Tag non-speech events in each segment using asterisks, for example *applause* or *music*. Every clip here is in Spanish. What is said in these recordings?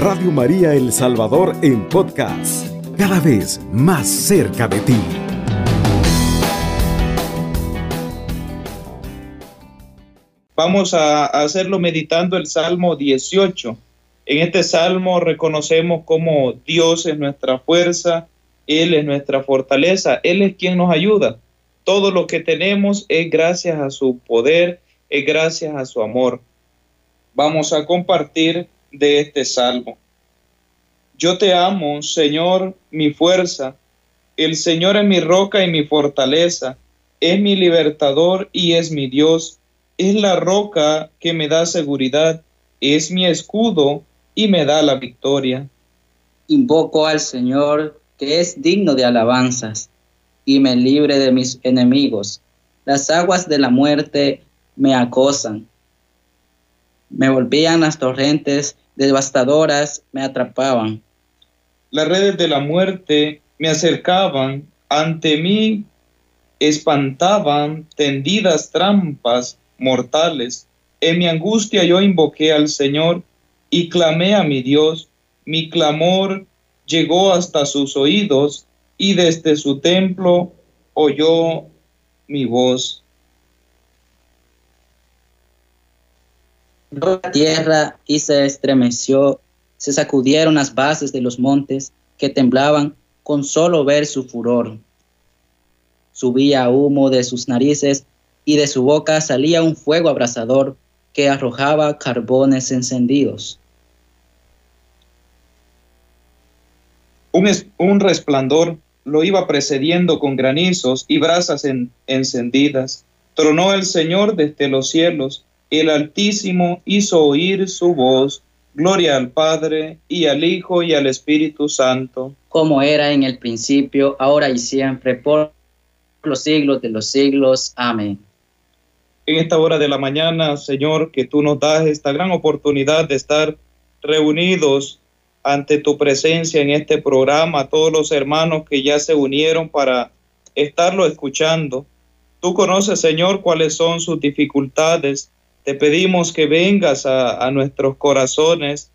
Radio María El Salvador en podcast, cada vez más cerca de ti. Vamos a hacerlo meditando el Salmo 18. En este salmo reconocemos cómo Dios es nuestra fuerza, Él es nuestra fortaleza, Él es quien nos ayuda. Todo lo que tenemos es gracias a su poder, es gracias a su amor. Vamos a compartir de este salmo. Yo te amo, Señor, mi fuerza. El Señor es mi roca y mi fortaleza. Es mi libertador y es mi Dios. Es la roca que me da seguridad. Es mi escudo y me da la victoria. Invoco al Señor, que es digno de alabanzas, y me libre de mis enemigos. Las aguas de la muerte me acosan. Me volvían las torrentes devastadoras, me atrapaban. Las redes de la muerte me acercaban, ante mí espantaban tendidas trampas mortales. En mi angustia yo invoqué al Señor y clamé a mi Dios. Mi clamor llegó hasta sus oídos y desde su templo oyó mi voz. La tierra y se estremeció, se sacudieron las bases de los montes que temblaban con solo ver su furor. Subía humo de sus narices y de su boca salía un fuego abrasador que arrojaba carbones encendidos. Un, un resplandor lo iba precediendo con granizos y brasas encendidas. Tronó el Señor desde los cielos el Altísimo hizo oír su voz. Gloria al Padre y al Hijo y al Espíritu Santo. Como era en el principio, ahora y siempre, por los siglos de los siglos. Amén. En esta hora de la mañana, Señor, que tú nos das esta gran oportunidad de estar reunidos ante tu presencia en este programa, todos los hermanos que ya se unieron para estarlo escuchando. Tú conoces, Señor, cuáles son sus dificultades, te pedimos que vengas a, nuestros corazones.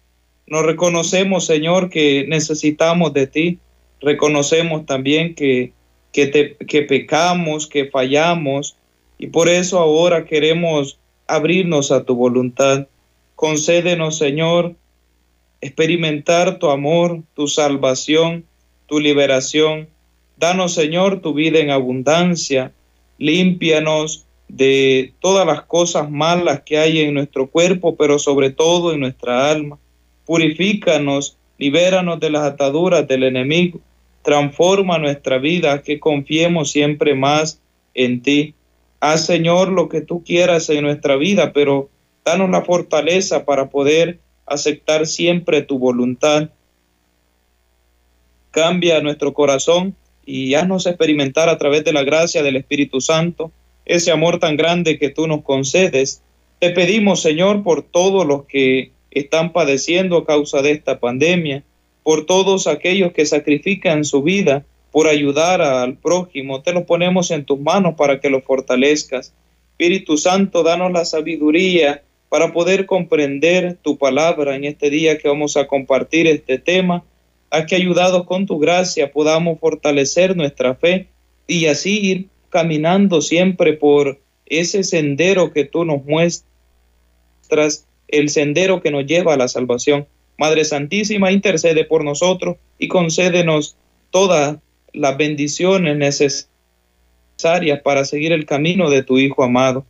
Nos reconocemos, Señor, que necesitamos de ti. Reconocemos también que, que, que pecamos, que fallamos. Y por eso ahora queremos abrirnos a tu voluntad. Concédenos, Señor, experimentar tu amor, tu salvación, tu liberación. Danos, Señor, tu vida en abundancia. Límpianos de todas las cosas malas que hay en nuestro cuerpo, pero sobre todo en nuestra alma. Purifícanos, libéranos de las ataduras del enemigo, transforma nuestra vida, que confiemos siempre más en ti. Haz, Señor, lo que tú quieras en nuestra vida, pero danos la fortaleza para poder aceptar siempre tu voluntad. Cambia nuestro corazón y haznos experimentar a través de la gracia del Espíritu Santo ese amor tan grande que tú nos concedes. Te pedimos, Señor, por todos los que están padeciendo a causa de esta pandemia, por todos aquellos que sacrifican su vida por ayudar al prójimo. Te lo ponemos en tus manos para que lo fortalezcas. Espíritu Santo, danos la sabiduría para poder comprender tu palabra en este día que vamos a compartir este tema. A que ayudados con tu gracia podamos fortalecer nuestra fe y así ir caminando siempre por ese sendero que tú nos muestras, el sendero que nos lleva a la salvación. Madre Santísima, intercede por nosotros y concédenos todas las bendiciones necesarias para seguir el camino de tu Hijo amado.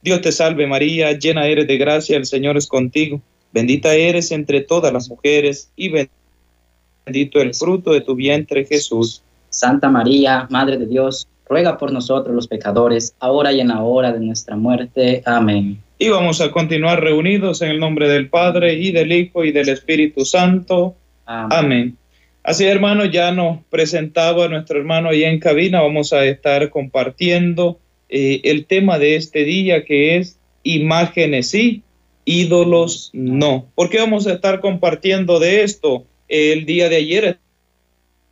Dios te salve María, llena eres de gracia, el Señor es contigo. Bendita eres entre todas las mujeres y bendito el fruto de tu vientre Jesús. Santa María, Madre de Dios ruega por nosotros los pecadores, ahora y en la hora de nuestra muerte. Amén. Y vamos a continuar reunidos en el nombre del Padre y del Hijo y del Espíritu Santo. Amén. Así, hermano, ya nos presentaba nuestro hermano ahí en cabina. Vamos a estar compartiendo eh, el tema de este día que es imágenes sí, ídolos no. ¿Por qué vamos a estar compartiendo de esto? El día de ayer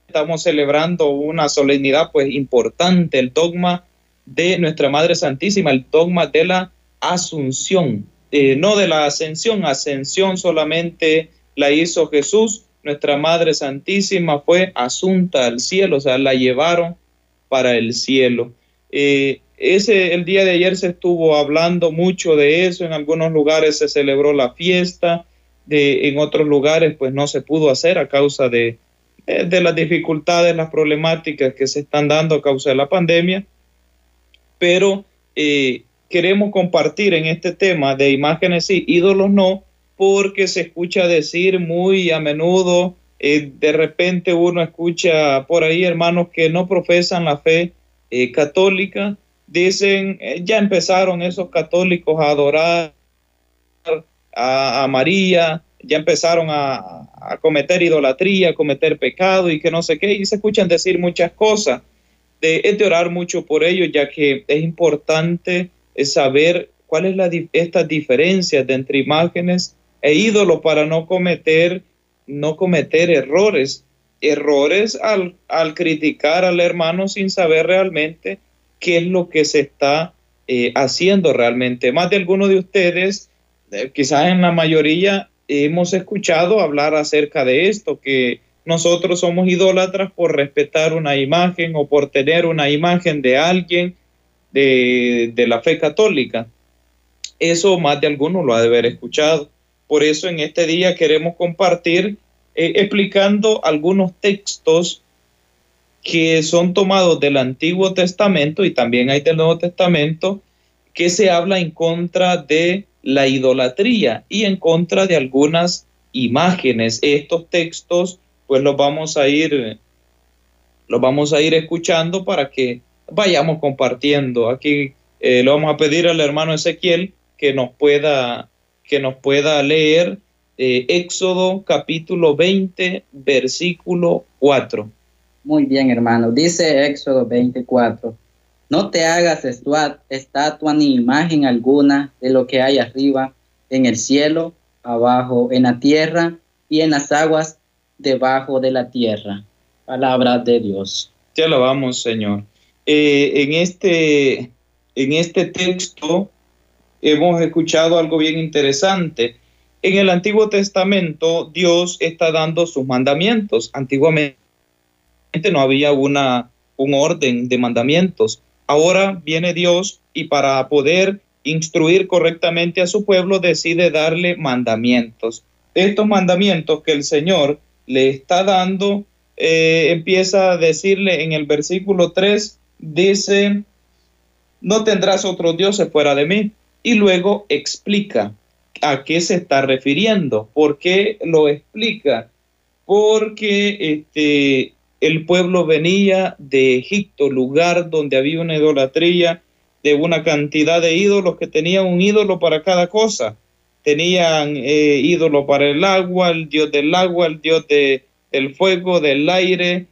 estamos celebrando una solemnidad pues importante, el dogma de nuestra Madre Santísima, el dogma de la asunción, eh, no de la ascensión, ascensión solamente la hizo Jesús. Nuestra Madre Santísima fue asunta al cielo, o sea, la llevaron para el cielo. Eh, ese, el día de ayer se estuvo hablando mucho de eso, en algunos lugares se celebró la fiesta, de, en otros lugares pues no se pudo hacer a causa de, de las dificultades, las problemáticas que se están dando a causa de la pandemia, pero eh, queremos compartir en este tema de imágenes y ídolos no, porque se escucha decir muy a menudo, eh, de repente uno escucha por ahí hermanos que no profesan la fe eh, católica, dicen, ya empezaron esos católicos a adorar a, María, ya empezaron a, cometer idolatría, a cometer pecado y que no sé qué, y se escuchan decir muchas cosas. De, es de orar mucho por ello, ya que es importante saber cuál es estas diferencias entre imágenes e ídolos para no cometer, no cometer errores. Errores al, al criticar al hermano sin saber realmente qué es lo que se está eh, haciendo realmente. Más de algunos de ustedes, eh, quizás en la mayoría, hemos escuchado hablar acerca de esto, que nosotros somos idólatras por respetar una imagen o por tener una imagen de alguien de, de la fe católica. Eso más de algunos lo ha de haber escuchado. Por eso en este día queremos compartir eh, explicando algunos textos que son tomados del Antiguo Testamento y también hay del Nuevo Testamento, que se habla en contra de la idolatría y en contra de algunas imágenes. Estos textos, pues los vamos a ir, los vamos a ir escuchando para que vayamos compartiendo. Aquí eh, le vamos a pedir al hermano Ezequiel que nos pueda, que nos pueda leer eh, Éxodo capítulo 20, versículo 4. Muy bien, hermano. Dice Éxodo 24. No te hagas estatua ni imagen alguna de lo que hay arriba en el cielo, abajo en la tierra y en las aguas debajo de la tierra. Palabra de Dios. Te alabamos, Señor. Eh, en, este, en este texto hemos escuchado algo bien interesante. En el Antiguo Testamento Dios está dando sus mandamientos. Antiguamente no había una, un orden de mandamientos. Ahora viene Dios y para poder instruir correctamente a su pueblo decide darle mandamientos. Estos mandamientos que el Señor le está dando, eh, empieza a decirle en el versículo 3, dice, no tendrás otros dioses fuera de mí. Y luego explica a qué se está refiriendo. ¿Por qué lo explica? Porque este, el pueblo venía de Egipto, lugar donde había una idolatría de una cantidad de ídolos que tenían un ídolo para cada cosa. Tenían eh, ídolo para el agua, el dios del agua, el dios de, del fuego, del aire,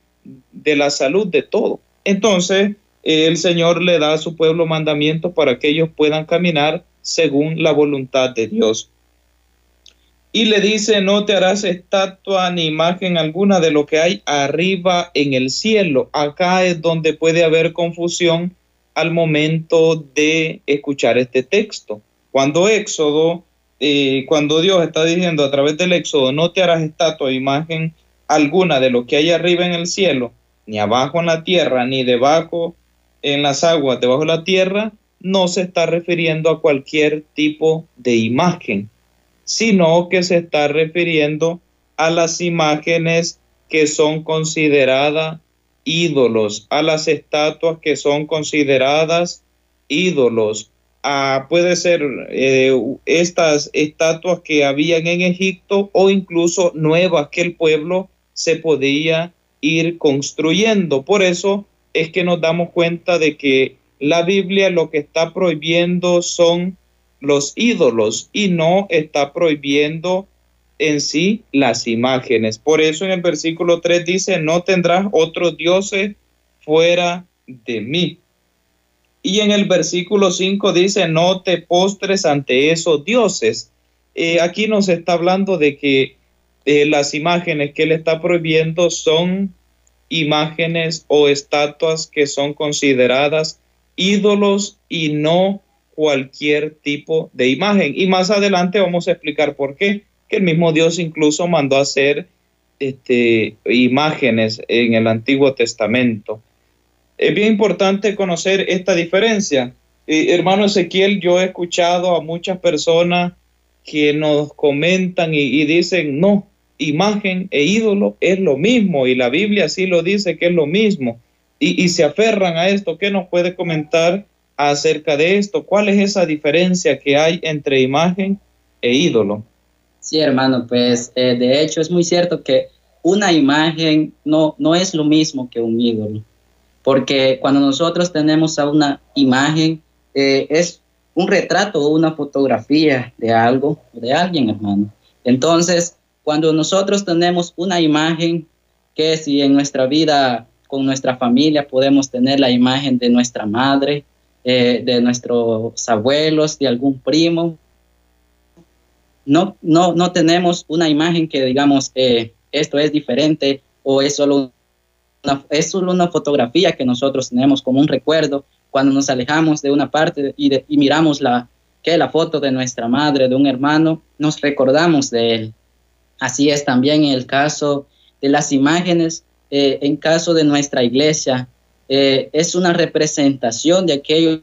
de la salud, de todo. Entonces, eh, el Señor le da a su pueblo mandamientos para que ellos puedan caminar según la voluntad de Dios y le dice, no te harás estatua ni imagen alguna de lo que hay arriba en el cielo. Acá es donde puede haber confusión al momento de escuchar este texto. Cuando Éxodo, eh, cuando Dios está diciendo a través del Éxodo, no te harás estatua, imagen alguna de lo que hay arriba en el cielo, ni abajo en la tierra, ni debajo en las aguas, debajo de la tierra, no se está refiriendo a cualquier tipo de imagen sino que se está refiriendo a las imágenes que son consideradas ídolos, a las estatuas que son consideradas ídolos. Ah, puede ser eh, estas estatuas que habían en Egipto o incluso nuevas que el pueblo se podía ir construyendo. Por eso es que nos damos cuenta de que la Biblia lo que está prohibiendo son los ídolos y no está prohibiendo en sí las imágenes. Por eso en el versículo 3 dice, no tendrás otros dioses fuera de mí. Y en el versículo 5 dice, no te postres ante esos dioses. Eh, aquí nos está hablando de que eh, las imágenes que él está prohibiendo son imágenes o estatuas que son consideradas ídolos y no cualquier tipo de imagen. Y más adelante vamos a explicar por qué. que el mismo Dios incluso mandó hacer este, imágenes en el Antiguo Testamento. Es bien importante conocer esta diferencia. Eh, hermano Ezequiel, yo he escuchado a muchas personas que nos comentan y, dicen, no, imagen e ídolo es lo mismo y la Biblia sí lo dice que es lo mismo y, y se aferran a esto. ¿Qué nos puede comentar acerca de esto? ¿Cuál es esa diferencia que hay entre imagen e ídolo? Sí, hermano, pues eh, de hecho es muy cierto que una imagen no, no es lo mismo que un ídolo, porque cuando nosotros tenemos a una imagen, eh, es un retrato o una fotografía de algo, de alguien, hermano. Entonces, cuando nosotros tenemos una imagen, que si en nuestra vida con nuestra familia podemos tener la imagen de nuestra madre, eh, de nuestros abuelos, de algún primo, no, no, no tenemos una imagen que digamos, eh, esto es diferente o es solo, una, es solo una fotografía que nosotros tenemos como un recuerdo cuando nos alejamos de una parte y, y miramos la, que la foto de nuestra madre, de un hermano, nos recordamos de él. Así es también el caso de las imágenes, eh, en caso de nuestra iglesia, eh, es una representación de aquellos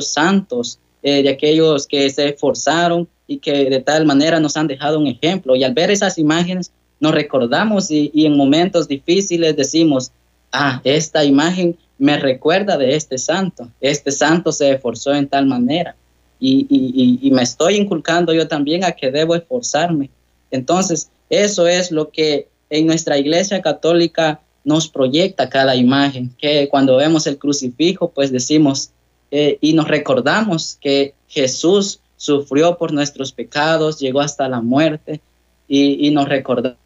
santos, de aquellos que se esforzaron y que de tal manera nos han dejado un ejemplo. Y al ver esas imágenes nos recordamos y, en momentos difíciles decimos, ah, esta imagen me recuerda de este santo, este santo se esforzó en tal manera y, me estoy inculcando yo también a que debo esforzarme. Entonces, eso es lo que en nuestra iglesia católica nos proyecta cada imagen, que cuando vemos el crucifijo, pues decimos eh, y nos recordamos que Jesús sufrió por nuestros pecados, llegó hasta la muerte y, nos recordamos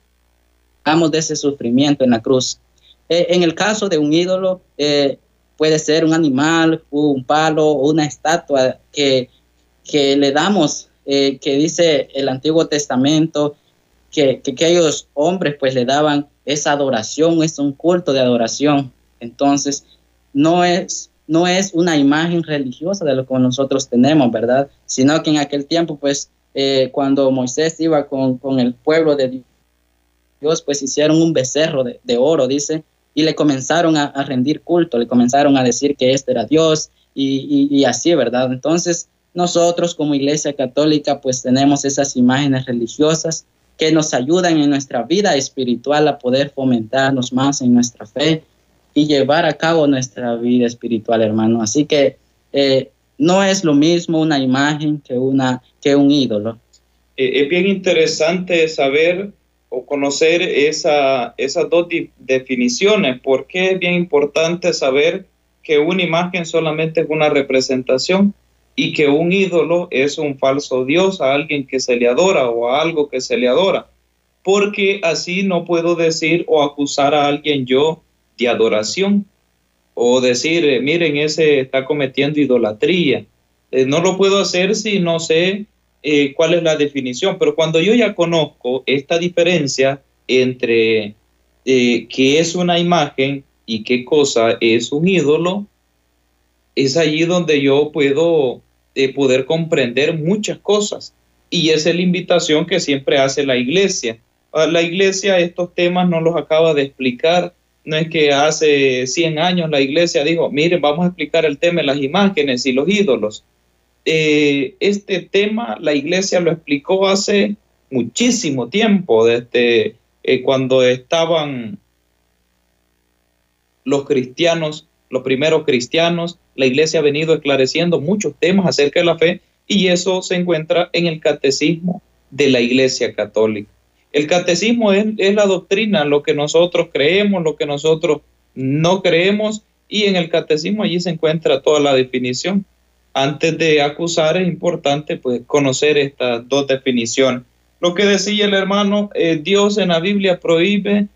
de ese sufrimiento en la cruz. Eh, en el caso de un ídolo, eh, puede ser un animal, un palo o una estatua que, que le damos, que dice el Antiguo Testamento, que, que, aquellos hombres pues le daban esa adoración, es un culto de adoración. Entonces, no es no es una imagen religiosa de lo que nosotros tenemos, ¿verdad? Sino que en aquel tiempo, pues, eh, cuando Moisés iba con, el pueblo de Dios, pues hicieron un becerro de, oro, dice, y le comenzaron a, rendir culto, le comenzaron a decir que este era Dios y, y así, ¿verdad? Entonces, nosotros como iglesia católica, pues tenemos esas imágenes religiosas que nos ayudan en nuestra vida espiritual a poder fomentarnos más en nuestra fe, y llevar a cabo nuestra vida espiritual, hermano. Así que eh, no es lo mismo una imagen que, una, que un ídolo. Eh, es bien interesante saber o conocer esa, esas dos definiciones, porque es bien importante saber que una imagen solamente es una representación y que un ídolo es un falso Dios, a alguien que se le adora o a algo que se le adora. Porque así no puedo decir o acusar a alguien yo de adoración o decir, eh, miren, ese está cometiendo idolatría. Eh, no lo puedo hacer si no sé eh, cuál es la definición, pero cuando yo ya conozco esta diferencia entre qué es una imagen y qué cosa es un ídolo, es allí donde yo puedo poder comprender muchas cosas. Y esa es la invitación que siempre hace la iglesia. Ah, la iglesia estos temas no los acaba de explicar no es que hace 100 años la iglesia dijo, miren, vamos a explicar el tema de las imágenes y los ídolos. Eh, este tema la iglesia lo explicó hace muchísimo tiempo, desde eh, cuando estaban los cristianos, los primeros cristianos, la iglesia ha venido esclareciendo muchos temas acerca de la fe y eso se encuentra en el catecismo de la iglesia católica. El catecismo es, la doctrina, lo que nosotros creemos, lo que nosotros no creemos, y en el catecismo allí se encuentra toda la definición. Antes de acusar es importante pues, conocer estas dos definiciones. Lo que decía el hermano, eh, Dios en la Biblia prohíbe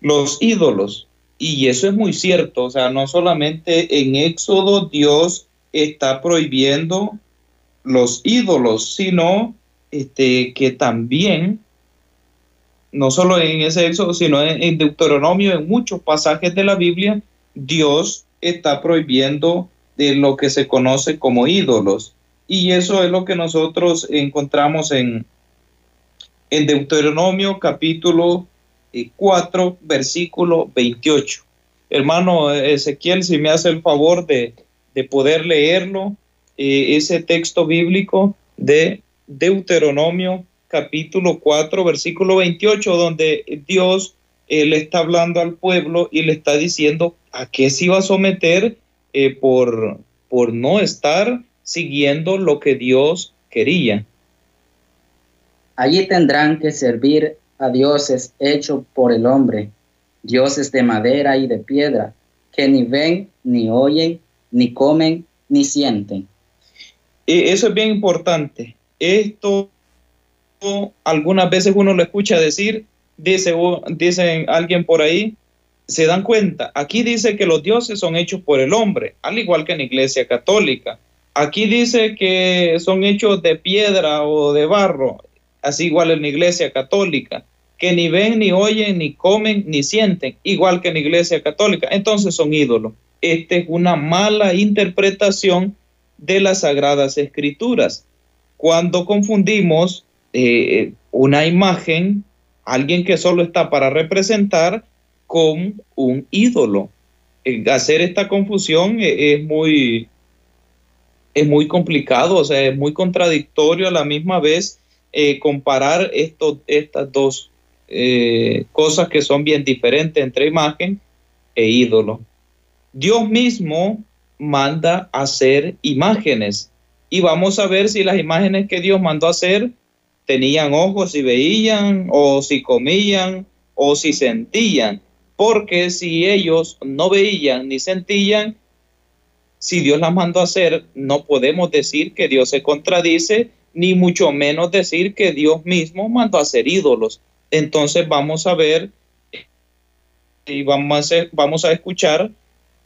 los ídolos, y eso es muy cierto, o sea, no solamente en Éxodo Dios está prohibiendo los ídolos, sino este, que también no solo en ese éxodo, sino en, Deuteronomio, en muchos pasajes de la Biblia, Dios está prohibiendo de lo que se conoce como ídolos. Y eso es lo que nosotros encontramos en, en Deuteronomio capítulo 4, eh, versículo 28. Hermano Ezequiel, si me hace el favor de, poder leerlo, eh, ese texto bíblico de Deuteronomio capítulo 4, versículo 28, donde Dios eh, le está hablando al pueblo y le está diciendo a qué se iba a someter por, por no estar siguiendo lo que Dios quería. Allí tendrán que servir a dioses hechos por el hombre, dioses de madera y de piedra, que ni ven, ni oyen, ni comen, ni sienten. Eso es bien importante. Esto algunas veces uno lo escucha decir, dice, alguien por ahí, se dan cuenta, aquí dice que los dioses son hechos por el hombre, al igual que en la iglesia católica. Aquí dice que son hechos de piedra o de barro así igual en la iglesia católica, que ni ven, ni oyen, ni comen, ni sienten, igual que en la iglesia católica. Entonces son ídolos. Esta es una mala interpretación de las sagradas escrituras. Cuando confundimos eh, una imagen, alguien que solo está para representar, con un ídolo. hacer esta confusión e, es muy, es muy complicado, o sea, es muy contradictorio a la misma vez eh, comparar esto, estas dos eh, cosas que son bien diferentes entre imagen e ídolo. Dios mismo manda hacer imágenes y vamos a ver si las imágenes que Dios mandó hacer tenían ojos y veían o si comían o si sentían, porque si ellos no veían ni sentían, si Dios las mandó hacer, no podemos decir que Dios se contradice ni mucho menos decir que Dios mismo mandó a hacer ídolos. Entonces vamos a ver y vamos a, vamos a escuchar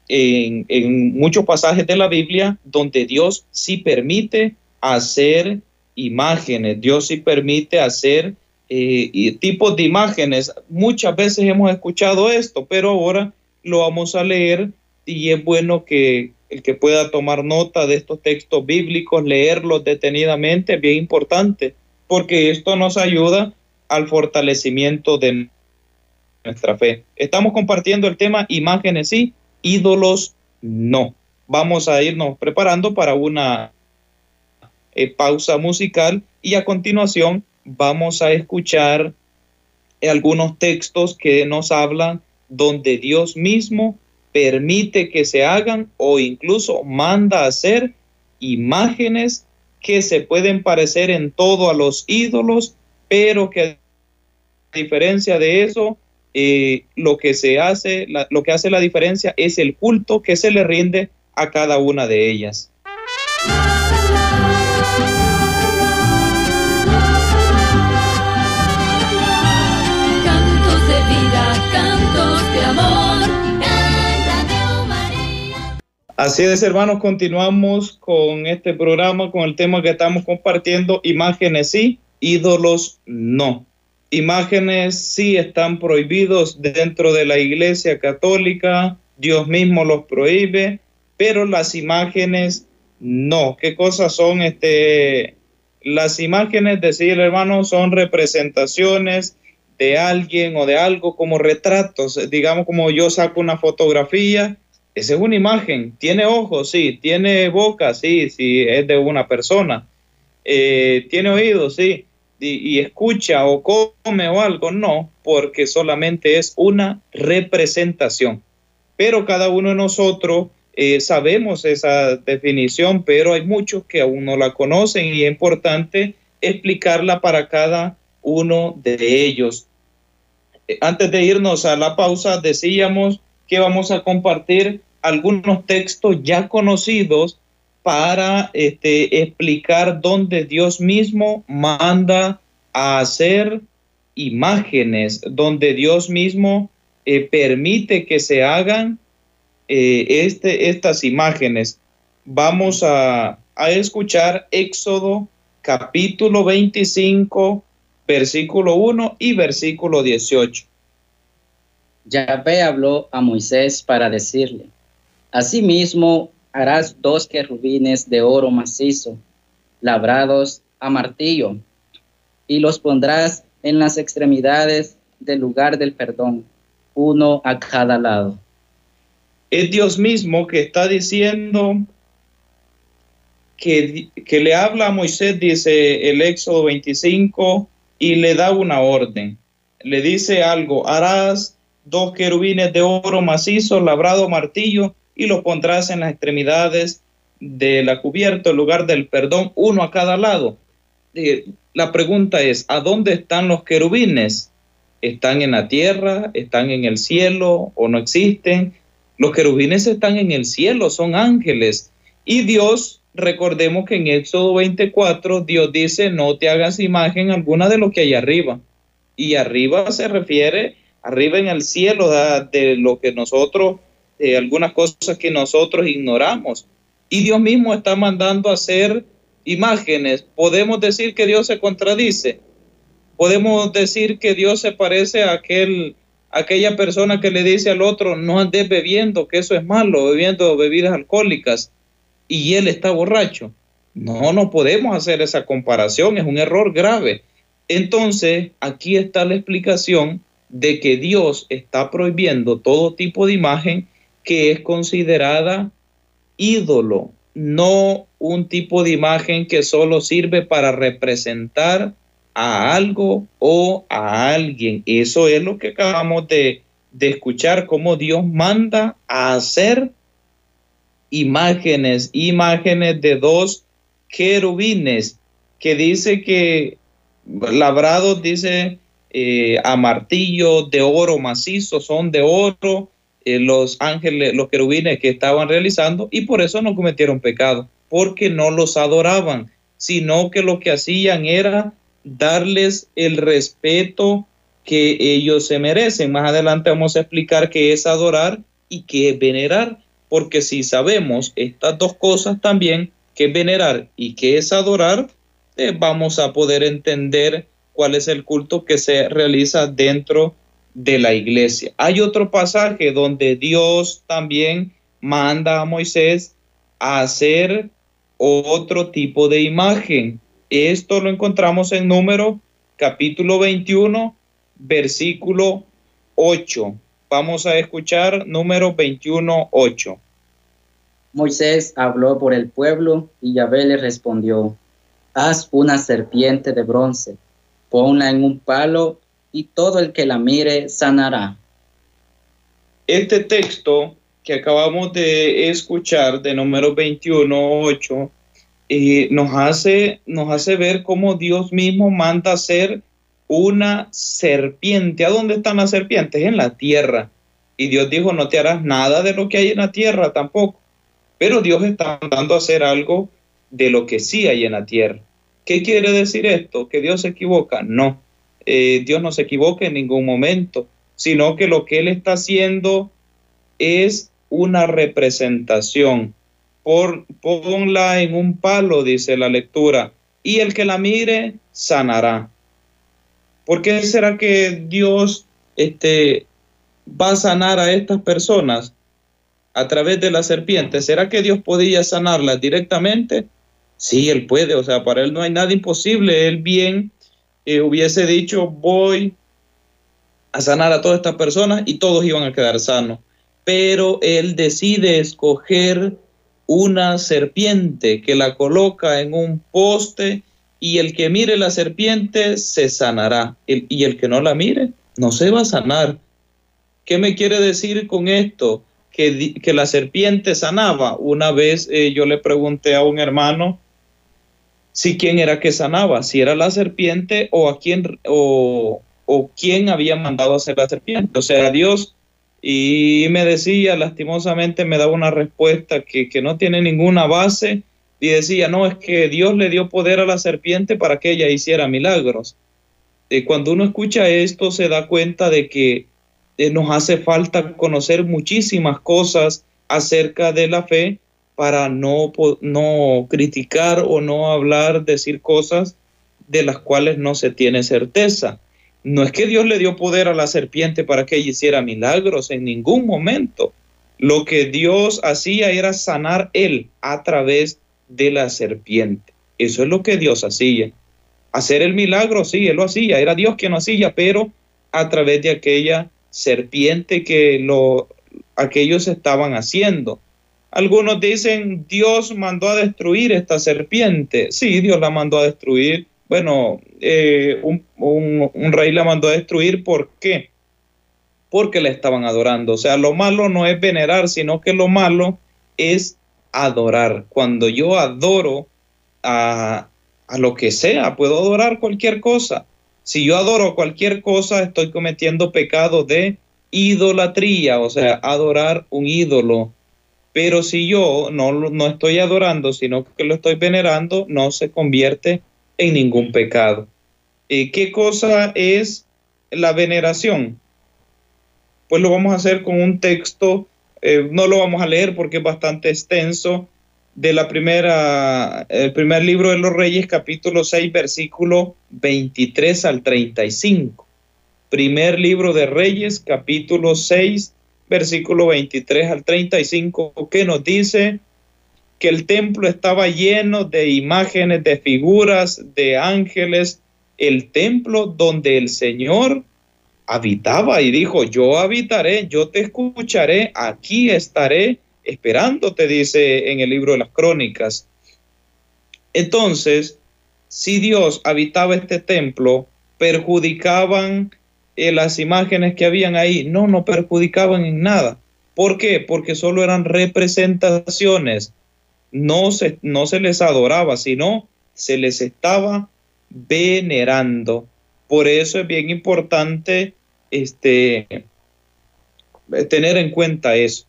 en, en, muchos pasajes de la Biblia donde Dios sí permite hacer imágenes, Dios sí permite hacer eh, tipos de imágenes. Muchas veces hemos escuchado esto, pero ahora lo vamos a leer y es bueno que, el que pueda tomar nota de estos textos bíblicos, leerlos detenidamente, es bien importante, porque esto nos ayuda al fortalecimiento de nuestra fe. Estamos compartiendo el tema imágenes sí, ídolos no. Vamos a irnos preparando para una eh, pausa musical y a continuación vamos a escuchar algunos textos que nos hablan donde Dios mismo permite que se hagan o incluso manda hacer imágenes que se pueden parecer en todo a los ídolos, pero que a diferencia de eso, eh, lo que se hace, lo que hace la diferencia es el culto que se le rinde a cada una de ellas. Así es, hermanos, continuamos con este programa, con el tema que estamos compartiendo, imágenes sí, ídolos no. Imágenes sí están prohibidos dentro de la iglesia católica, Dios mismo los prohíbe, pero las imágenes no. ¿Qué cosas son este? Las imágenes, decir hermano, son representaciones de alguien o de algo como retratos, digamos como yo saco una fotografía esa es una imagen. Tiene ojos, sí. Tiene boca, sí, sí, es de una persona. Eh, tiene oídos, sí. Y, escucha o come o algo, no, porque solamente es una representación. Pero cada uno de nosotros eh, sabemos esa definición, pero hay muchos que aún no la conocen y es importante explicarla para cada uno de ellos. Eh, antes de irnos a la pausa, decíamos que vamos a compartir algunos textos ya conocidos para este, explicar dónde Dios mismo manda a hacer imágenes, donde Dios mismo eh, permite que se hagan eh, este, estas imágenes. Vamos a, a escuchar Éxodo capítulo 25, versículo 1 y versículo 18. Yahvé habló a Moisés para decirle, Asimismo harás dos querubines de oro macizo, labrados a martillo, y los pondrás en las extremidades del lugar del perdón, uno a cada lado. Es Dios mismo que está diciendo que, que le habla a Moisés, dice el Éxodo 25, y le da una orden. Le dice algo, harás dos querubines de oro macizo, labrado martillo, y los pondrás en las extremidades de la cubierta, en lugar del perdón, uno a cada lado. Eh, la pregunta es, ¿a dónde están los querubines? ¿Están en la tierra? ¿Están en el cielo? ¿O no existen? Los querubines están en el cielo, son ángeles. Y Dios, recordemos que en Éxodo 24, Dios dice, no te hagas imagen alguna de lo que hay arriba. Y arriba se refiere, arriba en el cielo, de lo que nosotros, de algunas cosas que nosotros ignoramos. Y Dios mismo está mandando a hacer imágenes, podemos decir que Dios se contradice. Podemos decir que Dios se parece a aquel, aquella persona que le dice al otro, no andes bebiendo, que eso es malo, bebiendo bebidas alcohólicas, y él está borracho. No, no podemos hacer esa comparación, es un error grave. Entonces, aquí está la explicación de que Dios está prohibiendo todo tipo de imagen que es considerada ídolo, no un tipo de imagen que solo sirve para representar a algo o a alguien. Eso es lo que acabamos de, escuchar, cómo Dios manda a hacer imágenes, imágenes de dos querubines, que dice que labrados, dice, eh, a martillo de oro macizo, son de oro, eh, los ángeles, los querubines que estaban realizando y por eso no cometieron pecado, porque no los adoraban, sino que lo que hacían era darles el respeto que ellos se merecen. Más adelante vamos a explicar qué es adorar y qué es venerar, porque si sabemos estas dos cosas también, qué es venerar y qué es adorar, eh, vamos a poder entender cuál es el culto que se realiza dentro de la iglesia. Hay otro pasaje donde Dios también manda a Moisés a hacer otro tipo de imagen. Esto lo encontramos en número capítulo 21, versículo 8. Vamos a escuchar número 21, 8. Moisés habló por el pueblo y Yahvé le respondió, haz una serpiente de bronce, ponla en un palo y todo el que la mire sanará. Este texto que acabamos de escuchar de número 21, 8, eh, nos, hace, nos hace ver cómo Dios mismo manda hacer una serpiente. ¿A dónde están las serpientes? En la tierra. Y Dios dijo, no te harás nada de lo que hay en la tierra tampoco. Pero Dios está mandando a hacer algo de lo que sí hay en la tierra. ¿Qué quiere decir esto? ¿Que Dios se equivoca? No. Eh, Dios no se equivoque en ningún momento, sino que lo que Él está haciendo es una representación. Por, ponla en un palo, dice la lectura, y el que la mire sanará. ¿Por qué será que Dios este, va a sanar a estas personas a través de la serpiente? ¿Será que Dios podía sanarlas directamente? Sí, Él puede, o sea, para Él no hay nada imposible, Él bien eh, hubiese dicho voy a sanar a todas estas personas y todos iban a quedar sanos. Pero él decide escoger una serpiente que la coloca en un poste y el que mire la serpiente se sanará y el que no la mire no se va a sanar. ¿Qué me quiere decir con esto? Que, que la serpiente sanaba. Una vez eh, yo le pregunté a un hermano si quién era que sanaba, si era la serpiente o a quién o, o quién había mandado a hacer la serpiente, o sea, Dios. Y me decía, lastimosamente me daba una respuesta que, no tiene ninguna base y decía, no, es que Dios le dio poder a la serpiente para que ella hiciera milagros. y cuando uno escucha esto se da cuenta de que eh, nos hace falta conocer muchísimas cosas acerca de la fe para no, no criticar o no hablar, decir cosas de las cuales no se tiene certeza. No es que Dios le dio poder a la serpiente para que ella hiciera milagros en ningún momento. Lo que Dios hacía era sanar él a través de la serpiente. Eso es lo que Dios hacía. Hacer el milagro, sí, él lo hacía, era Dios quien lo hacía, pero a través de aquella serpiente que lo, aquellos estaban haciendo. Algunos dicen, Dios mandó a destruir esta serpiente. Sí, Dios la mandó a destruir. Bueno, eh, un, rey la mandó a destruir. ¿Por qué? Porque la estaban adorando. O sea, lo malo no es venerar, sino que lo malo es adorar. Cuando yo adoro a, a lo que sea, puedo adorar cualquier cosa. Si yo adoro cualquier cosa, estoy cometiendo pecado de idolatría, o sea, adorar un ídolo. Pero si yo no, no estoy adorando, sino que lo estoy venerando, no se convierte en ningún pecado. ¿Y ¿Qué cosa es la veneración? Pues lo vamos a hacer con un texto, eh, no lo vamos a leer porque es bastante extenso, de la primera, el primer libro de los Reyes, capítulo 6, versículo 23 al 35. Primer libro de Reyes, capítulo 6, versículo 23 al 35, que nos dice que el templo estaba lleno de imágenes, de figuras, de ángeles, el templo donde el Señor habitaba y dijo, yo habitaré, yo te escucharé, aquí estaré esperándote, dice en el libro de las crónicas. Entonces, si Dios habitaba este templo, perjudicaban eh, las imágenes que habían ahí. No, no perjudicaban en nada. ¿Por qué? Porque solo eran representaciones. No se, no se les adoraba, sino se les estaba venerando. Por eso es bien importante este, tener en cuenta eso.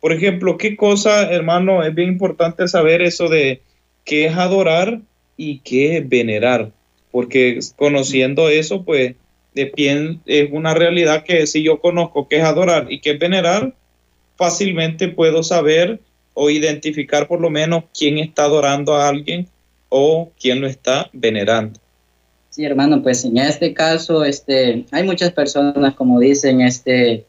Por ejemplo, ¿qué cosa, hermano? Es bien importante saber eso de qué es adorar y qué es venerar. Porque conociendo eso, pues de pie es una realidad que si yo conozco qué es adorar y qué es venerar, fácilmente puedo saber o identificar por lo menos quién está adorando a alguien o quién lo está venerando. Sí, hermano, pues en este caso, este, hay muchas personas, como dicen, este,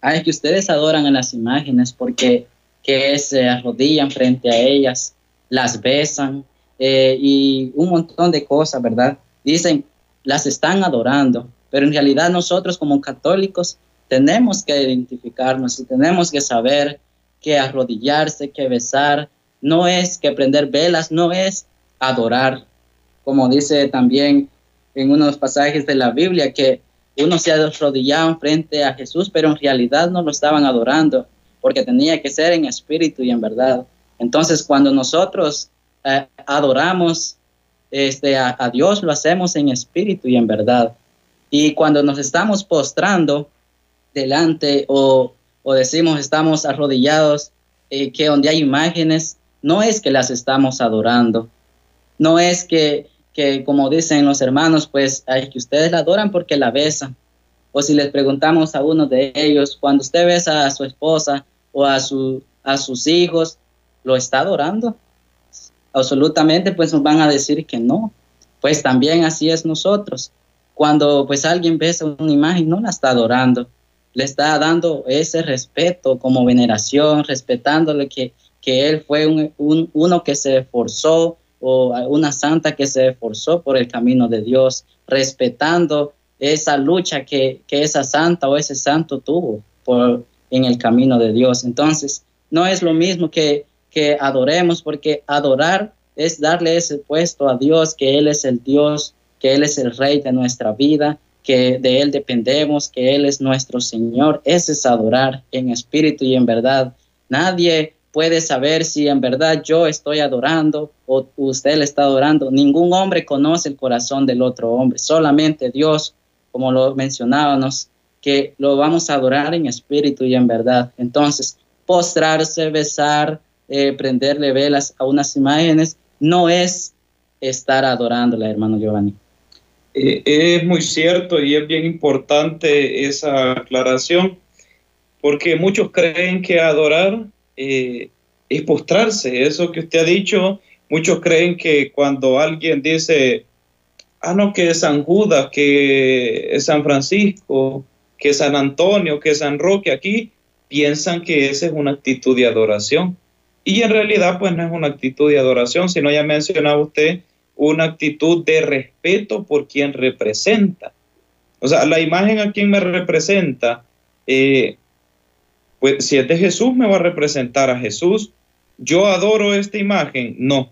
Ay, que ustedes adoran a las imágenes porque que se arrodillan frente a ellas, las besan eh, y un montón de cosas, ¿verdad? Dicen, las están adorando, pero en realidad nosotros como católicos tenemos que identificarnos y tenemos que saber que arrodillarse, que besar, no es que prender velas, no es adorar, como dice también en unos pasajes de la Biblia, que unos se arrodillaban frente a Jesús, pero en realidad no lo estaban adorando, porque tenía que ser en espíritu y en verdad. Entonces, cuando nosotros eh, adoramos este, a, Dios, lo hacemos en espíritu y en verdad. Y cuando nos estamos postrando delante o, decimos estamos arrodillados, eh, que donde hay imágenes, no es que las estamos adorando, no es que que como dicen los hermanos, pues hay que ustedes la adoran porque la besan. O si les preguntamos a uno de ellos, cuando usted besa a su esposa o a, su, a sus hijos, ¿lo está adorando? Absolutamente, pues nos van a decir que no. Pues también así es nosotros. Cuando pues alguien besa una imagen, no la está adorando, le está dando ese respeto como veneración, respetándole que, que él fue un, uno que se esforzó, o una santa que se esforzó por el camino de Dios, respetando esa lucha que, esa santa o ese santo tuvo por, en el camino de Dios. Entonces, no es lo mismo que, que adoremos, porque adorar es darle ese puesto a Dios, que Él es el Dios, que Él es el Rey de nuestra vida, que de Él dependemos, que Él es nuestro Señor. Ese es adorar en espíritu y en verdad. Nadie puede saber si en verdad yo estoy adorando o usted le está adorando. Ningún hombre conoce el corazón del otro hombre, solamente Dios, como lo mencionábamos, que lo vamos a adorar en espíritu y en verdad. Entonces, postrarse, besar, eh, prenderle velas a unas imágenes, no es estar adorándola, hermano Giovanni. Eh, es muy cierto y es bien importante esa aclaración, porque muchos creen que adorar eh, es postrarse. Eso que usted ha dicho, muchos creen que cuando alguien dice, ah, no, que es San Judas, que es San Francisco, que es San Antonio, que es San Roque, aquí piensan que esa es una actitud de adoración. Y en realidad, pues no es una actitud de adoración, sino ya mencionaba usted una actitud de respeto por quien representa. O sea, la imagen a quien me representa, eh, pues si es de Jesús, me va a representar a Jesús. Yo adoro esta imagen, no.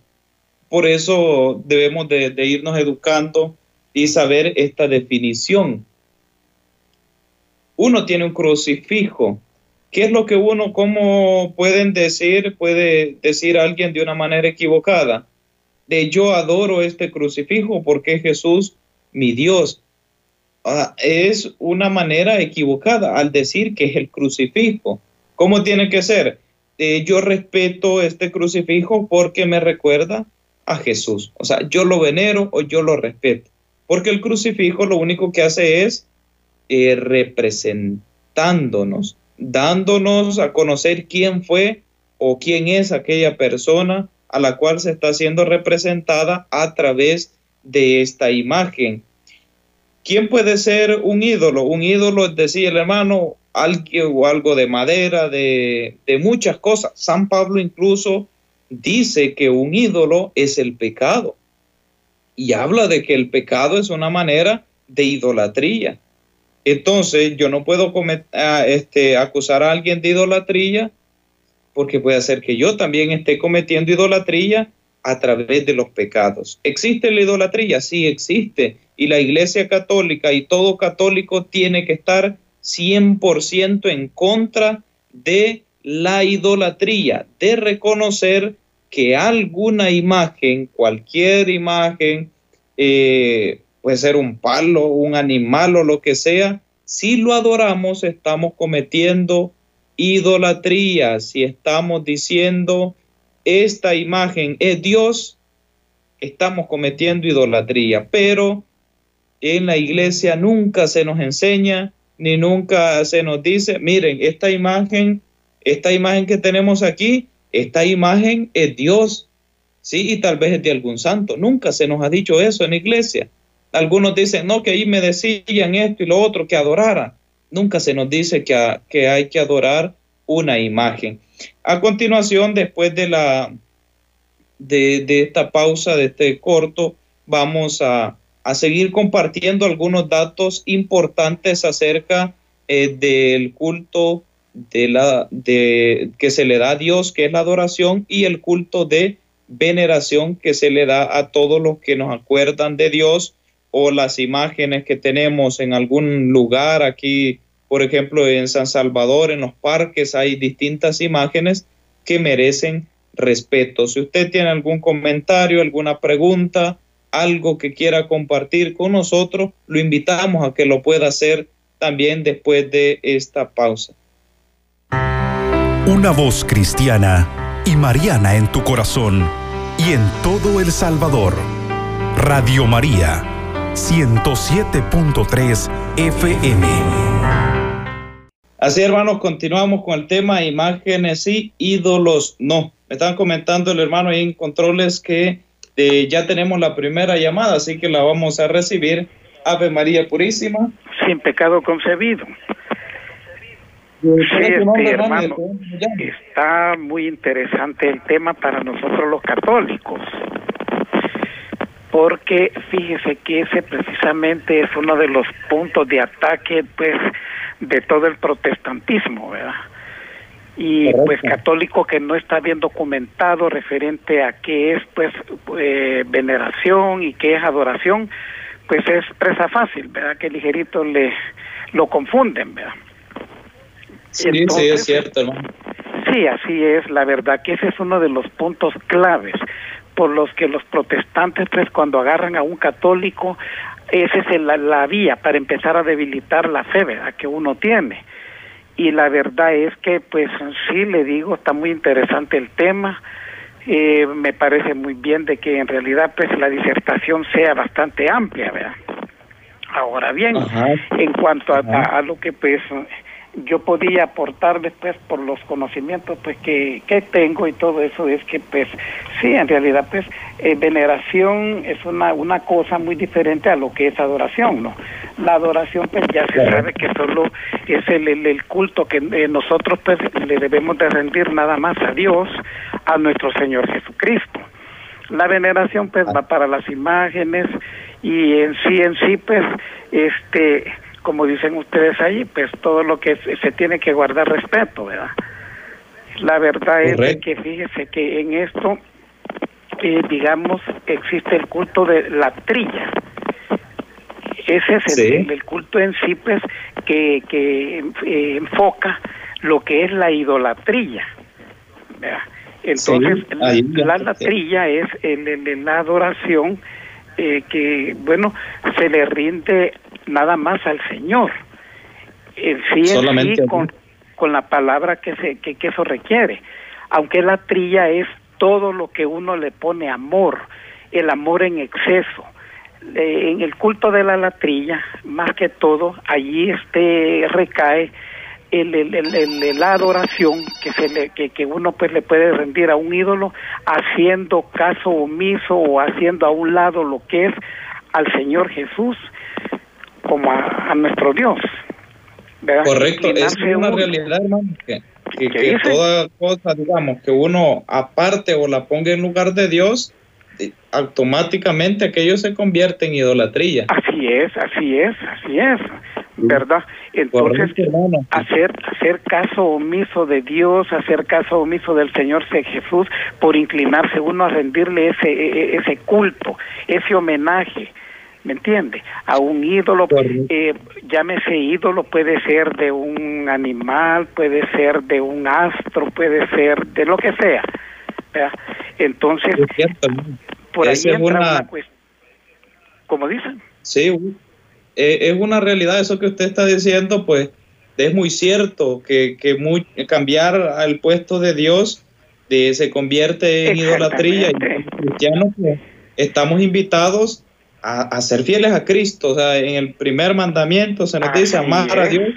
Por eso debemos de, irnos educando y saber esta definición. Uno tiene un crucifijo. ¿Qué es lo que uno, cómo pueden decir, puede decir alguien de una manera equivocada? De yo adoro este crucifijo porque es Jesús mi Dios. Ah, es una manera equivocada al decir que es el crucifijo. ¿Cómo tiene que ser? Eh, yo respeto este crucifijo porque me recuerda a Jesús. O sea, yo lo venero o yo lo respeto. Porque el crucifijo lo único que hace es eh, representándonos, dándonos a conocer quién fue o quién es aquella persona a la cual se está siendo representada a través de esta imagen. ¿Quién puede ser un ídolo? Un ídolo es decir, hermano, algo, algo de madera, de, de muchas cosas. San Pablo incluso dice que un ídolo es el pecado y habla de que el pecado es una manera de idolatría. Entonces, yo no puedo ah, este, acusar a alguien de idolatría porque puede ser que yo también esté cometiendo idolatría a través de los pecados. ¿Existe la idolatría? Sí, existe y la Iglesia Católica y todo católico tiene que estar 100% en contra de la idolatría, de reconocer que alguna imagen, cualquier imagen, eh, puede ser un palo, un animal o lo que sea, si lo adoramos estamos cometiendo idolatría, si estamos diciendo esta imagen es Dios, estamos cometiendo idolatría, pero en la iglesia nunca se nos enseña ni nunca se nos dice, miren, esta imagen, esta imagen que tenemos aquí, esta imagen es Dios, sí, y tal vez es de algún santo. Nunca se nos ha dicho eso en la iglesia. Algunos dicen, no, que ahí me decían esto y lo otro, que adorara. Nunca se nos dice que, que hay que adorar una imagen. A continuación, después de la de, de esta pausa, de este corto, vamos a, a seguir compartiendo algunos datos importantes acerca eh, del culto de la, de, que se le da a Dios, que es la adoración, y el culto de veneración que se le da a todos los que nos acuerdan de Dios o las imágenes que tenemos en algún lugar aquí, por ejemplo, en San Salvador, en los parques, hay distintas imágenes que merecen respeto. Si usted tiene algún comentario, alguna pregunta, algo que quiera compartir con nosotros, lo invitamos a que lo pueda hacer también después de esta pausa. Una voz cristiana y mariana en tu corazón y en todo El Salvador. Radio María, 107.3 FM. Así hermanos, continuamos con el tema imágenes y ídolos no. Me están comentando el hermano ahí en controles que este, ya tenemos la primera llamada, así que la vamos a recibir. Ave María Purísima. Sin pecado concebido. Sí, este, hermano, está muy interesante el tema para nosotros los católicos, porque fíjese que ese precisamente es uno de los puntos de ataque, pues, de todo el protestantismo, ¿verdad? y pues católico que no está bien documentado referente a qué es pues eh, veneración y qué es adoración pues es presa fácil verdad que ligerito le lo confunden verdad sí sí es cierto hermano sí así es. La verdad que ese es uno de los puntos claves por los que los protestantes pues cuando agarran a un católico esa es la, la vía para empezar a debilitar la fe verdad que uno tiene. Y la verdad es que pues sí le digo está muy interesante el tema. Eh, me parece muy bien de que en realidad pues la disertación sea bastante amplia verdad ahora bien en cuanto a, a, lo que pues yo podía aportar después por los conocimientos pues que, que tengo y todo eso es que pues sí en realidad pues eh, veneración es una una cosa muy diferente a lo que es adoración no la adoración pues ya se sabe que solo es el, el, culto que eh, nosotros pues le debemos de rendir nada más a Dios a nuestro Señor Jesucristo. La veneración pues va para las imágenes y en sí, en sí pues, este, como dicen ustedes ahí, pues todo lo que se, tiene que guardar respeto, ¿verdad? La verdad es que fíjese que en esto, eh, digamos, existe el culto de la trilla. Ese es el, culto en sí, pues, que, que eh, enfoca lo que es la idolatría. Entonces, la, latría es el, la adoración eh, que, bueno, se le rinde nada más al Señor. Eh, sí, Solamente con, con la palabra que, se, que, eso requiere. Aunque la trilla es todo lo que uno le pone amor, el amor en exceso. Eh, en el culto de la latrilla, más que todo, allí este recae el, el, la adoración que se le que, que uno pues le puede rendir a un ídolo haciendo caso omiso o haciendo a un lado lo que es al Señor Jesús como a, nuestro Dios correcto es una realidad hermano que, que, toda cosa digamos que uno aparte o la ponga en lugar de Dios automáticamente aquello se convierte en idolatría. Así es así es así es ¿verdad? Entonces, hacer, hacer caso omiso de Dios, hacer caso omiso del Señor Jesús, por inclinarse uno a rendirle ese, e, e, ese culto, ese homenaje, ¿me entiende? A un ídolo, eh, llámese ídolo, puede ser de un animal, puede ser de un astro, puede ser de lo que sea. Entonces, por ahí entra una... cuestión, como dicen. Sí, eh, es una realidad eso que usted está diciendo, pues es muy cierto que, que muy, cambiar al puesto de Dios de, se convierte en idolatría y los cristianos pues, estamos invitados a, ser fieles a Cristo. O sea, en el primer mandamiento se nos dice amar a Dios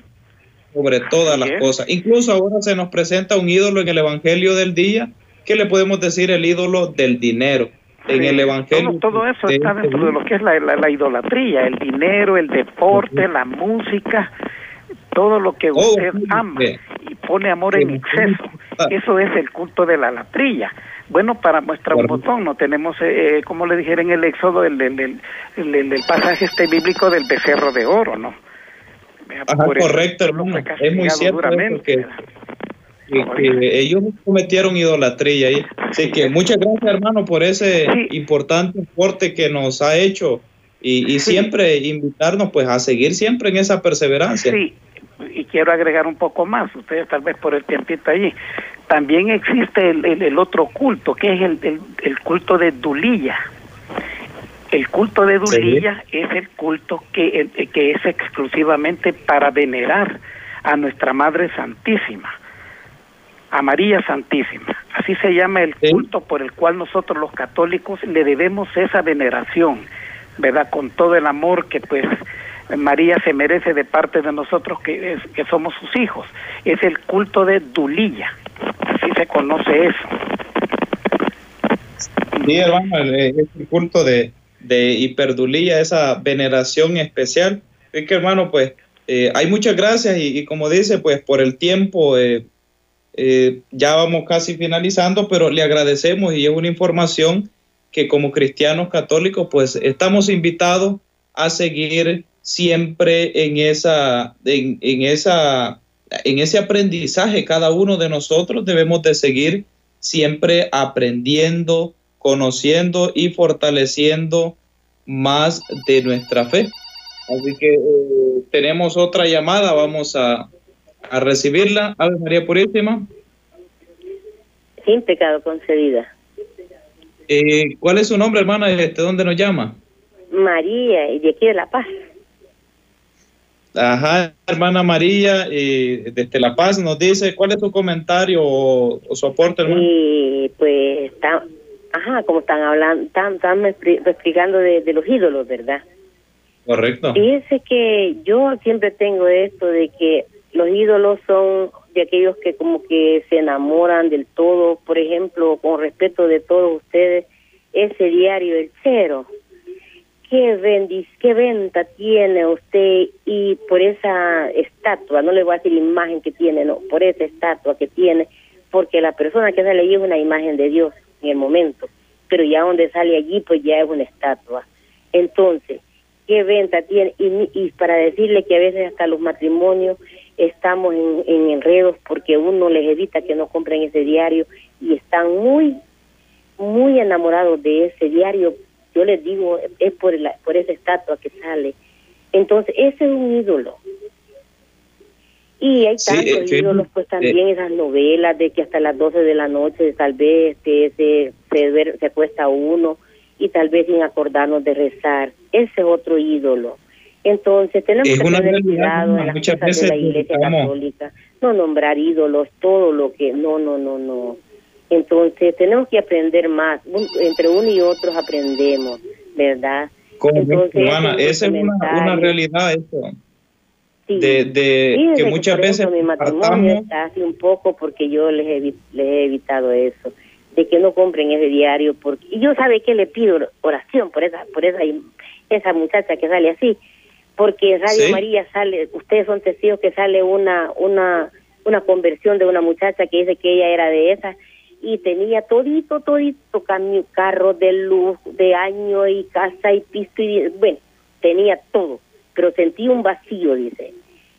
sobre todas las cosas. Incluso ahora se nos presenta un ídolo en el Evangelio del día, que le podemos decir el ídolo del dinero en el Evangelio. Todo, eso está dentro de lo que es la, la, idolatría, el dinero, el deporte, la música, todo lo que usted ama y pone amor en exceso. Eso es el culto de la latrilla. Bueno, para muestra un botón, no tenemos, eh, eh, como le dijera en el Éxodo, el, el, el, pasaje este bíblico del becerro de oro, ¿no? correcto, hermano. Es muy cierto que, ellos cometieron idolatría. ahí. Así que muchas gracias, hermano, por ese importante aporte que nos ha hecho y, siempre invitarnos pues a seguir siempre en esa perseverancia. Sí, y quiero agregar un poco más, ustedes tal vez por el tiempito allí. También existe el, otro culto, que es el, el, culto de Dulilla. El culto de Dulilla es el culto que, que es exclusivamente para venerar a nuestra Madre Santísima a María Santísima. Así se llama el culto por el cual nosotros los católicos le debemos esa veneración, ¿verdad? Con todo el amor que pues María se merece de parte de nosotros que, que somos sus hijos. Es el culto de Dulilla, así se conoce eso. Sí, hermano, es el culto de, de hiperdulilla, esa veneración especial. Es que, hermano, pues eh, hay muchas gracias y, como dice, pues por el tiempo... Eh, eh, ya vamos casi finalizando, pero le agradecemos y es una información que como cristianos católicos pues estamos invitados a seguir siempre en esa en, esa en ese aprendizaje cada uno de nosotros debemos de seguir siempre aprendiendo, conociendo y fortaleciendo más de nuestra fe. Así que eh, tenemos otra llamada, vamos a, a recibirla. Ave María Purísima. Sin pecado concedida. Eh, ¿Cuál es su nombre, hermana? ¿De dónde nos llama? María, y de aquí de La Paz. Ajá, hermana María, eh, desde La Paz nos dice, ¿cuál es su comentario o, su aporte, hermana? Y pues, ajá, como están hablando, están, están explicando de, de los ídolos, ¿verdad? Correcto. Fíjese que yo siempre tengo esto de que los ídolos son de aquellos que como que se enamoran del todo, por ejemplo, con respeto de todos ustedes, ese diario El Cero. ¿Qué, ¿Qué venta tiene usted y por esa estatua, no le voy a decir imagen que tiene, no, por esa estatua que tiene, porque la persona que se le es una imagen de Dios en el momento. pero ya donde sale allí, pues ya es una estatua. Entonces, ¿qué venta tiene? Y, para decirle que a veces hasta los matrimonios estamos en enredos porque uno les evita que no compren ese diario y están muy, muy enamorados de ese diario. Yo les digo, es por, la, por esa estatua que sale. Entonces, ese es un ídolo. Y hay tantos ídolos, pues también esas novelas de que hasta las 12 de la noche tal vez este, se, se, se acuesta uno y tal vez sin acordarnos de rezar. Ese es otro ídolo. Entonces tenemos que tener cuidado en las cosas de la Iglesia Católica, no nombrar ídolos, todo lo que, no, no, no, no. Entonces tenemos que aprender más, entre uno y otros aprendemos, ¿verdad? Entonces, esa es una, una realidad eso de, de que muchas veces mi matrimonio está así un poco porque yo les he, les he evitado eso de que no compren ese diario porque y yo sabe que le pido oración por esa por esa esa muchacha que sale así porque en Radio María sale ustedes son testigos que sale una una una conversión de una muchacha que dice que ella era de esa y tenía todito todito carro de luz de año y casa y pisto y bueno tenía todo pero sentí un vacío, dice.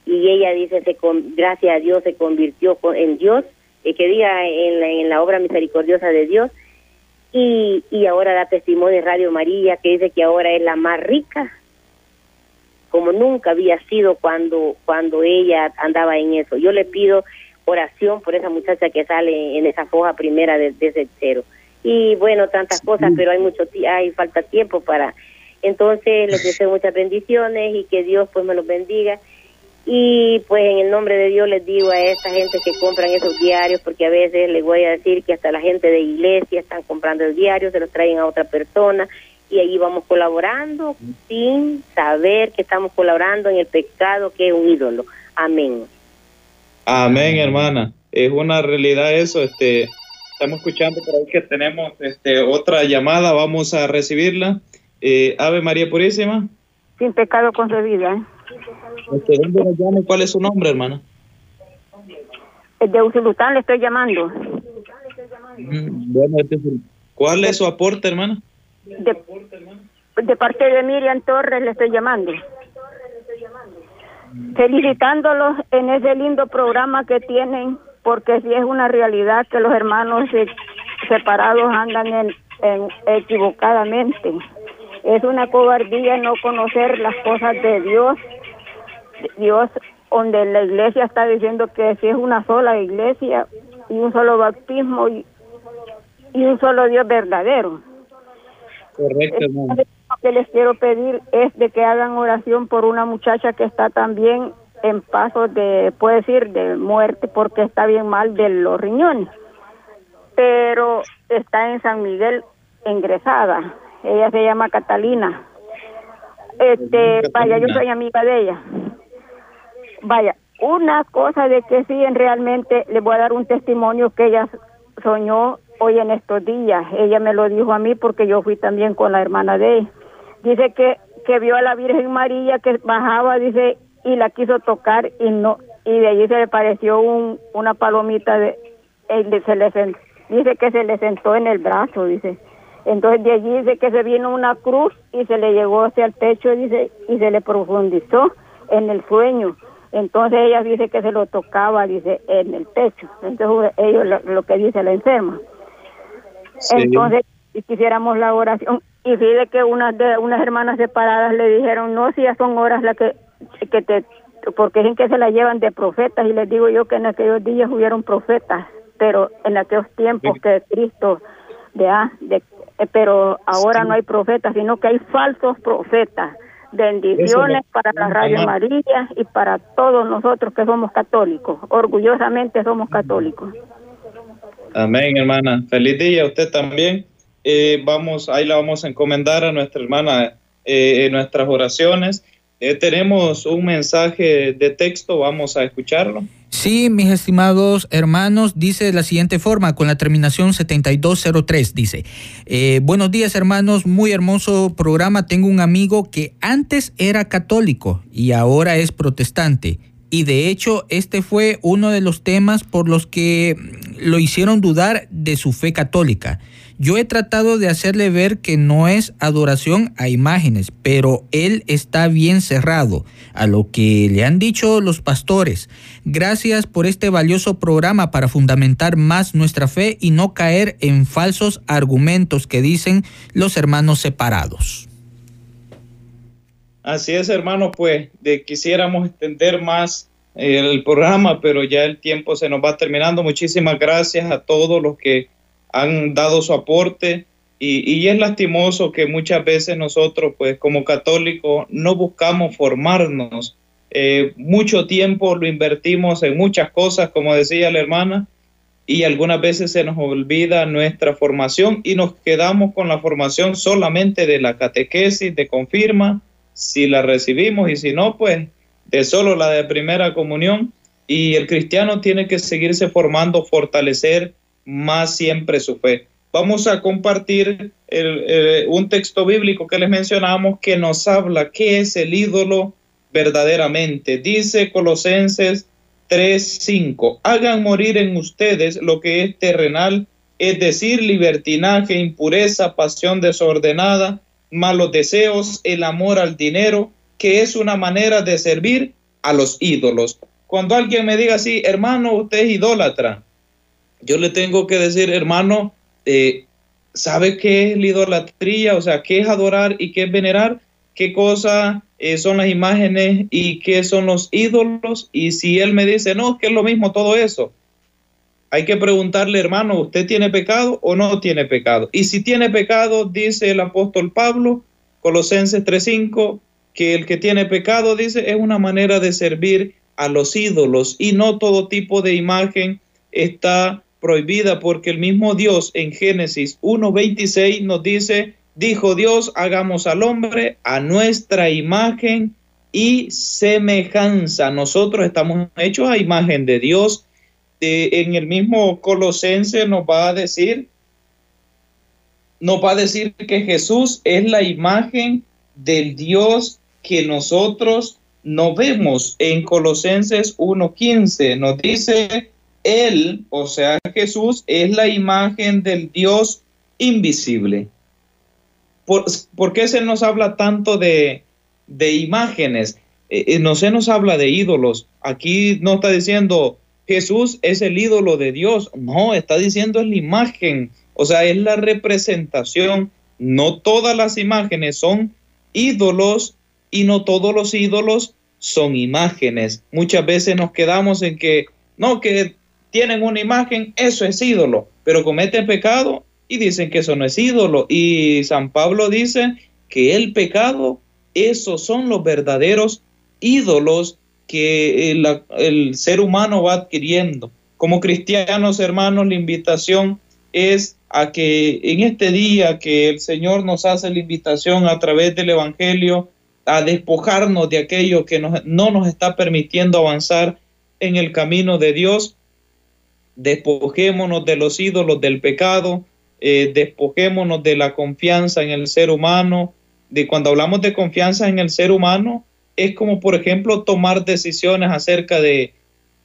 Y ella dice, se gracias a Dios se convirtió en Dios, eh, que diga en la, en la obra misericordiosa de Dios. Y, y ahora da testimonio de Radio María, que dice que ahora es la más rica, como nunca había sido cuando, cuando ella andaba en eso. Yo le pido oración por esa muchacha que sale en esa foja primera de, ese cero. Y bueno, tantas cosas, pero hay mucho hay falta tiempo para entonces les deseo *laughs* muchas bendiciones y que Dios pues me los bendiga. Y pues en el nombre de Dios les digo a esta gente que compran esos diarios, porque a veces les voy a decir que hasta la gente de iglesia están comprando el diario, se los traen a otra persona y ahí vamos colaborando sin saber que estamos colaborando en el pecado que es un ídolo. Amén. Amén, hermana. Es una realidad eso. Este, estamos escuchando por ahí que tenemos este, otra llamada, vamos a recibirla. Eh, Ave María Purísima. Sin pecado concebida. Este, ¿Dónde ¿Cuál es su nombre, hermana? El de Usulután le estoy llamando. Mm, bueno, este ¿cuál es su aporte, hermana? De, parte de Miriam Torres le estoy llamando. Felicitándolos en ese lindo programa que tienen, porque si es una realidad que los hermanos separados andan en, en equivocadamente. Es una cobardía no conocer las cosas de Dios. Dios, donde la iglesia está diciendo que si es una sola iglesia y un solo bautismo y, un solo Dios verdadero. Correcto, Lo que les quiero pedir es de que hagan oración por una muchacha que está también en paso de, puede decir, de muerte porque está bien mal de los riñones. Pero está en San Miguel ingresada ella se llama Catalina. Este, vaya, yo soy amiga de ella. Vaya, una cosa de que sí, realmente le voy a dar un testimonio que ella soñó hoy en estos días. Ella me lo dijo a mí porque yo fui también con la hermana de ella. Dice que, que vio a la Virgen María que bajaba, dice, y la quiso tocar y no, y de allí se le pareció un, una palomita de, se le, dice que se le sentó en el brazo, dice entonces de allí dice que se vino una cruz y se le llegó hacia el techo dice, y se le profundizó en el sueño. Entonces ella dice que se lo tocaba, dice, en el techo. Entonces ellos lo, que dice la enferma. Entonces, si quisiéramos la oración, y dice que unas de unas hermanas separadas le dijeron, no, si ya son horas las que, que te, porque dicen que se la llevan de profetas, y les digo yo que en aquellos días hubieron profetas, pero en aquellos tiempos que Cristo, de, de eh, pero ahora no hay profetas, sino que hay falsos profetas. Bendiciones para la Radio María y para todos nosotros que somos católicos. Orgullosamente somos católicos. Amén, hermana. Feliz día a usted también. Eh, vamos, ahí la vamos a encomendar a nuestra hermana eh, en nuestras oraciones. tenemos un mensaje de texto, vamos a escucharlo. Sí, mis estimados hermanos, dice de la siguiente forma, con la terminación 7203, dice, eh, buenos días hermanos, muy hermoso programa, tengo un amigo que antes era católico y ahora es protestante. Y de hecho, este fue uno de los temas por los que lo hicieron dudar de su fe católica. Yo he tratado de hacerle ver que no es adoración a imágenes, pero él está bien cerrado a lo que le han dicho los pastores. Gracias por este valioso programa para fundamentar más nuestra fe y no caer en falsos argumentos que dicen los hermanos separados. Así es, hermano, pues de, quisiéramos extender más eh, el programa, pero ya el tiempo se nos va terminando. Muchísimas gracias a todos los que han dado su aporte y, y, es lastimoso que muchas veces nosotros, pues como católicos, no buscamos formarnos. Eh, mucho tiempo lo invertimos en muchas cosas, como decía la hermana, y algunas veces se nos olvida nuestra formación y nos quedamos con la formación solamente de la catequesis, de confirma, si la recibimos y si no, pues de solo la de primera comunión. Y el cristiano tiene que seguirse formando, fortalecer más siempre su fe. Vamos a compartir un texto bíblico que les mencionamos que nos habla qué es el ídolo verdaderamente. Dice Colosenses 3:5, hagan morir en ustedes lo que es terrenal, es decir, libertinaje, impureza, pasión desordenada, malos deseos, el amor al dinero, que es una manera de servir a los ídolos. Cuando alguien me diga así, hermano, usted es idólatra, yo le tengo que decir, hermano, eh, ¿sabe qué es la idolatría? O sea, ¿qué es adorar y qué es venerar? ¿Qué cosa eh, son las imágenes y qué son los ídolos? Y si él me dice, no, que es lo mismo todo eso, hay que preguntarle, hermano, ¿usted tiene pecado o no tiene pecado? Y si tiene pecado, dice el apóstol Pablo, Colosenses 3:5, que el que tiene pecado, dice, es una manera de servir a los ídolos y no todo tipo de imagen está prohibida porque el mismo Dios en Génesis 1.26 nos dice, dijo Dios, hagamos al hombre a nuestra imagen y semejanza. Nosotros estamos hechos a imagen de Dios. en el mismo Colosense nos va a decir, nos va a decir que Jesús es la imagen del Dios que nosotros no vemos. En Colosenses 1.15 nos dice, él, o sea, Jesús, es la imagen del Dios invisible. ¿Por, qué se nos habla tanto de, imágenes? Eh, eh, no se nos habla de ídolos. Aquí no está diciendo Jesús es el ídolo de Dios. No, está diciendo es la imagen. O sea, es la representación. No todas las imágenes son ídolos y no todos los ídolos son imágenes. Muchas veces nos quedamos en que, no, que tienen una imagen, eso es ídolo, pero cometen pecado y dicen que eso no es ídolo. Y San Pablo dice que el pecado, esos son los verdaderos ídolos que el, el ser humano va adquiriendo. Como cristianos, hermanos, la invitación es a que en este día que el Señor nos hace la invitación a través del Evangelio a despojarnos de aquello que no nos está permitiendo avanzar en el camino de Dios, despojémonos de los ídolos del pecado, eh, despojémonos de la confianza en el ser humano. De cuando hablamos de confianza en el ser humano, es como, por ejemplo, tomar decisiones acerca de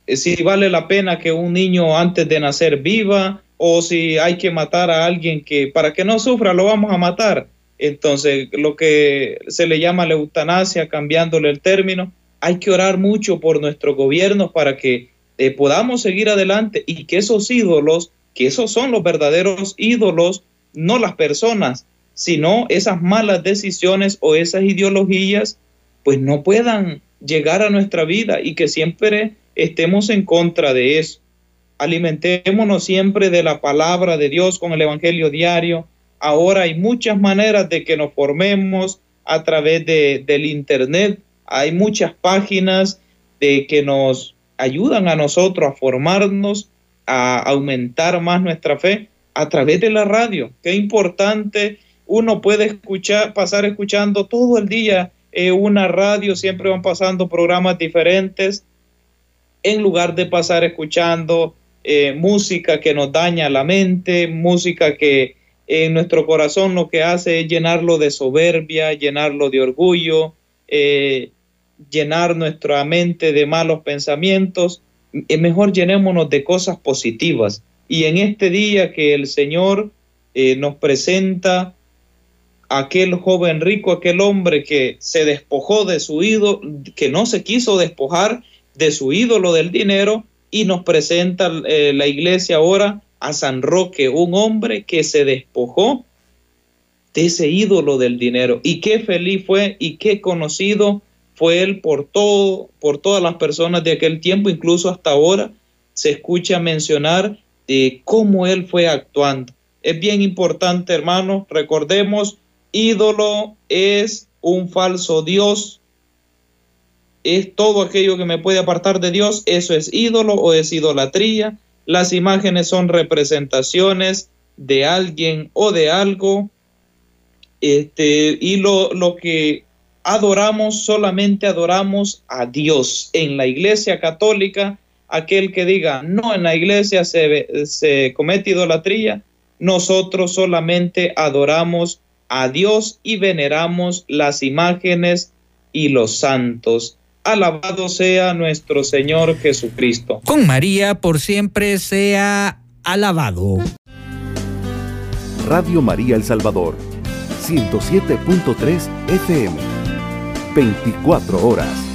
eh, si vale la pena que un niño antes de nacer viva o si hay que matar a alguien que para que no sufra lo vamos a matar. Entonces, lo que se le llama la eutanasia, cambiándole el término, hay que orar mucho por nuestro gobierno para que eh, podamos seguir adelante y que esos ídolos, que esos son los verdaderos ídolos, no las personas, sino esas malas decisiones o esas ideologías, pues no puedan llegar a nuestra vida y que siempre estemos en contra de eso. Alimentémonos siempre de la palabra de Dios con el Evangelio diario. Ahora hay muchas maneras de que nos formemos a través de, del Internet. Hay muchas páginas de que nos ayudan a nosotros a formarnos, a aumentar más nuestra fe a través de la radio. Qué importante, uno puede escuchar, pasar escuchando todo el día eh, una radio, siempre van pasando programas diferentes, en lugar de pasar escuchando eh, música que nos daña la mente, música que en nuestro corazón lo que hace es llenarlo de soberbia, llenarlo de orgullo, eh, llenar nuestra mente de malos pensamientos, mejor llenémonos de cosas positivas. Y en este día que el Señor eh, nos presenta aquel joven rico, aquel hombre que se despojó de su ídolo, que no se quiso despojar de su ídolo del dinero, y nos presenta eh, la iglesia ahora a San Roque, un hombre que se despojó de ese ídolo del dinero. Y qué feliz fue y qué conocido fue él por todo, por todas las personas de aquel tiempo, incluso hasta ahora se escucha mencionar de cómo él fue actuando. Es bien importante, hermanos, recordemos ídolo es un falso Dios, es todo aquello que me puede apartar de Dios, eso es ídolo o es idolatría. Las imágenes son representaciones de alguien o de algo. Este, y lo, lo que adoramos, solamente adoramos a Dios. En la iglesia católica, aquel que diga, no, en la iglesia se, se comete idolatría, nosotros solamente adoramos a Dios y veneramos las imágenes y los santos. Alabado sea nuestro Señor Jesucristo. Con María por siempre sea alabado. Radio María El Salvador, 107.3 FM, 24 horas.